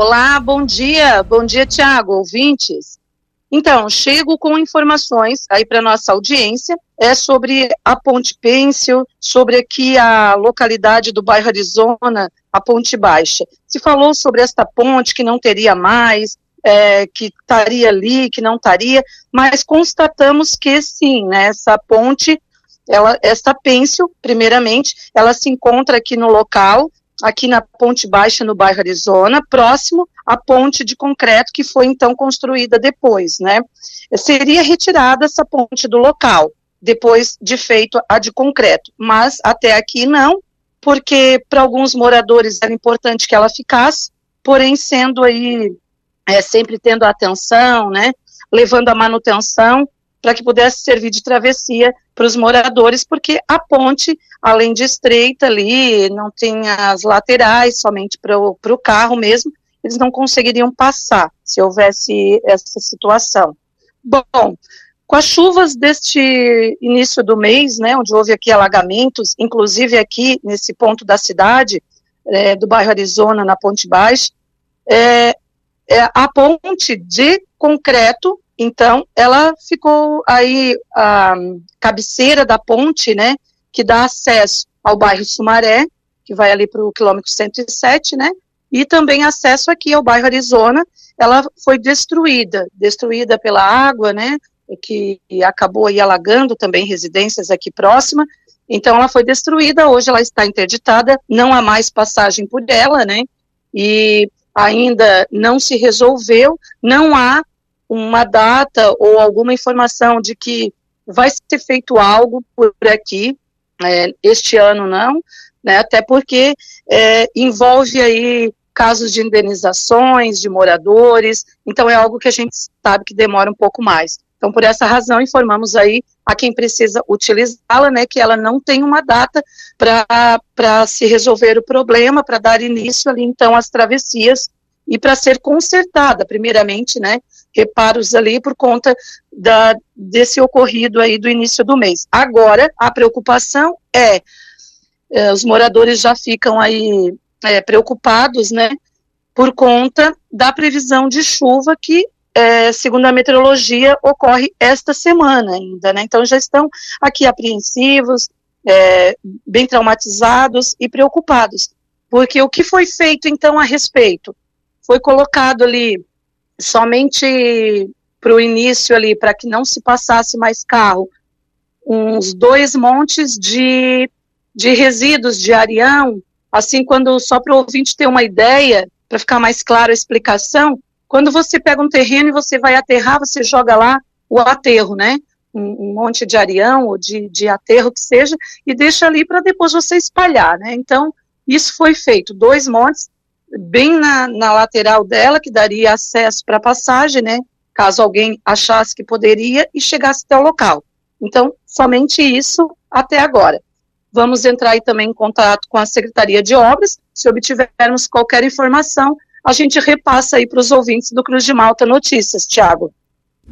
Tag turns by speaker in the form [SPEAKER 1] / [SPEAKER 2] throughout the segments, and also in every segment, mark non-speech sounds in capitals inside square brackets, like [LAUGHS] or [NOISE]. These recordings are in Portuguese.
[SPEAKER 1] Olá, bom dia. Bom dia, Tiago, ouvintes. Então, chego com informações aí para nossa audiência, é sobre a Ponte Pêncil, sobre aqui a localidade do bairro Arizona, a Ponte Baixa. Se falou sobre esta ponte que não teria mais, é, que estaria ali, que não estaria, mas constatamos que sim, né, essa ponte, ela, esta pêncil, primeiramente, ela se encontra aqui no local, aqui na Ponte Baixa, no bairro Arizona, próximo à ponte de concreto que foi então construída depois, né? Seria retirada essa ponte do local, depois de feito a de concreto, mas até aqui não, porque para alguns moradores era importante que ela ficasse, porém sendo aí é, sempre tendo atenção, né, levando a manutenção para que pudesse servir de travessia para os moradores, porque a ponte, além de estreita ali, não tem as laterais, somente para o carro mesmo, eles não conseguiriam passar se houvesse essa situação. Bom, com as chuvas deste início do mês, né, onde houve aqui alagamentos, inclusive aqui nesse ponto da cidade, é, do bairro Arizona, na Ponte Baixa, é, é, a ponte de concreto, então, ela ficou aí, a cabeceira da ponte, né, que dá acesso ao bairro Sumaré, que vai ali para o quilômetro 107, né, e também acesso aqui ao bairro Arizona, ela foi destruída, destruída pela água, né, que acabou aí alagando também residências aqui próxima, então ela foi destruída, hoje ela está interditada, não há mais passagem por ela, né, e ainda não se resolveu, não há uma data ou alguma informação de que vai ser feito algo por aqui, é, este ano não, né, até porque é, envolve aí casos de indenizações de moradores, então é algo que a gente sabe que demora um pouco mais. Então, por essa razão, informamos aí a quem precisa utilizá-la, né, que ela não tem uma data para se resolver o problema, para dar início ali, então, às travessias e para ser consertada, primeiramente, né, reparos ali por conta da, desse ocorrido aí do início do mês. Agora, a preocupação é, é os moradores já ficam aí é, preocupados, né, por conta da previsão de chuva que é, segundo a meteorologia, ocorre esta semana ainda, né? Então já estão aqui apreensivos, é, bem traumatizados e preocupados, porque o que foi feito então a respeito? Foi colocado ali somente para o início ali, para que não se passasse mais carro, uns dois montes de, de resíduos de arião, assim, quando, só para o ouvinte ter uma ideia, para ficar mais clara a explicação, quando você pega um terreno e você vai aterrar, você joga lá o aterro, né? Um, um monte de arião ou de, de aterro que seja, e deixa ali para depois você espalhar, né? Então, isso foi feito, dois montes, bem na, na lateral dela, que daria acesso para passagem, né? Caso alguém achasse que poderia e chegasse até o local. Então, somente isso até agora. Vamos entrar aí também em contato com a Secretaria de Obras, se obtivermos qualquer informação, a gente repassa aí para os ouvintes do Cruz de Malta Notícias, Tiago.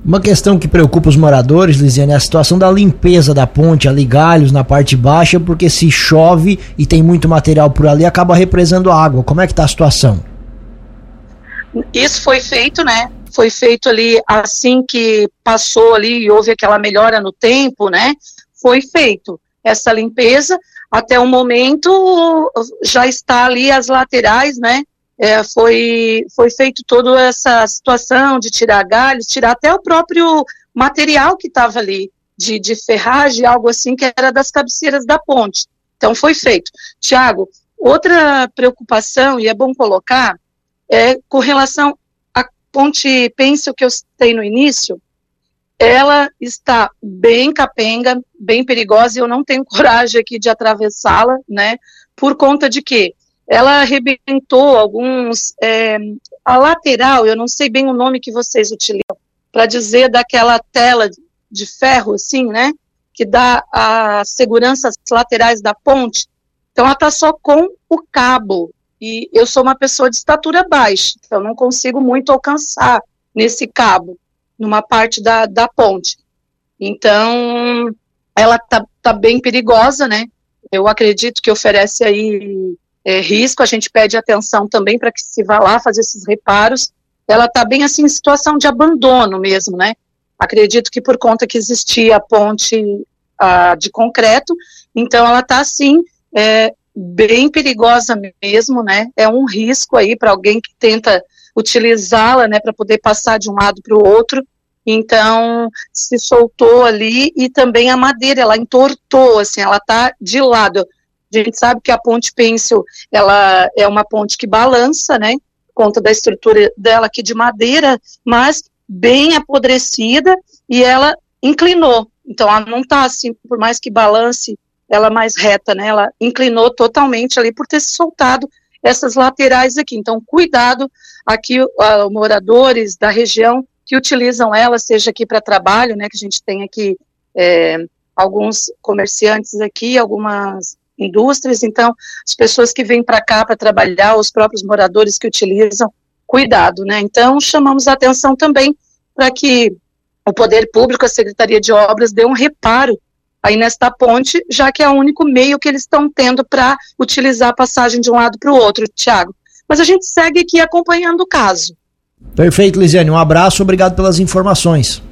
[SPEAKER 2] Uma questão que preocupa os moradores, Lisiane, é a situação da limpeza da ponte, ali galhos na parte baixa, porque se chove e tem muito material por ali, acaba represando água. Como é que está a situação?
[SPEAKER 1] Isso foi feito, né? Foi feito ali assim que passou ali e houve aquela melhora no tempo, né? Foi feito essa limpeza. Até o momento já está ali as laterais, né? É, foi, foi feito toda essa situação de tirar galhos, tirar até o próprio material que estava ali, de, de ferragem, algo assim, que era das cabeceiras da ponte. Então, foi feito. Tiago, outra preocupação, e é bom colocar, é com relação à ponte Pencil que eu citei no início, ela está bem capenga, bem perigosa, e eu não tenho [LAUGHS] coragem aqui de atravessá-la, né, por conta de quê? Ela arrebentou alguns. É, a lateral, eu não sei bem o nome que vocês utilizam, para dizer daquela tela de ferro, assim, né? Que dá a segurança às laterais da ponte. Então, ela está só com o cabo. E eu sou uma pessoa de estatura baixa, então não consigo muito alcançar nesse cabo, numa parte da, da ponte. Então, ela está tá bem perigosa, né? Eu acredito que oferece aí é, risco, a gente pede atenção também para que se vá lá fazer esses reparos. Ela está bem assim em situação de abandono mesmo, né? Acredito que por conta que existia a ponte uh, de concreto, então ela está assim é, bem perigosa mesmo, né? É um risco aí para alguém que tenta utilizá-la, né, para poder passar de um lado para o outro. Então, se soltou ali e também a madeira, ela entortou, assim, ela tá de lado. A gente sabe que a ponte pêncil, ela é uma ponte que balança, né, conta da estrutura dela aqui de madeira, mas bem apodrecida e ela inclinou. Então, ela não tá assim, por mais que balance, ela mais reta, né, ela inclinou totalmente ali por ter se soltado essas laterais aqui. Então, cuidado aqui, uh, moradores da região que utilizam ela, seja aqui para trabalho, né, que a gente tem aqui é, alguns comerciantes aqui, algumas indústrias, então as pessoas que vêm para cá para trabalhar, os próprios moradores que utilizam, cuidado, né? Então chamamos a atenção também para que o poder público, a Secretaria de Obras, dê um reparo aí nesta ponte, já que é o único meio que eles estão tendo para utilizar a passagem de um lado para o outro, Tiago. Mas a gente segue aqui acompanhando o caso.
[SPEAKER 2] Perfeito, Lisiane. Um abraço, obrigado pelas informações.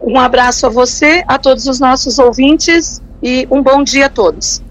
[SPEAKER 1] Um abraço a você, a todos os nossos ouvintes e um bom dia a todos.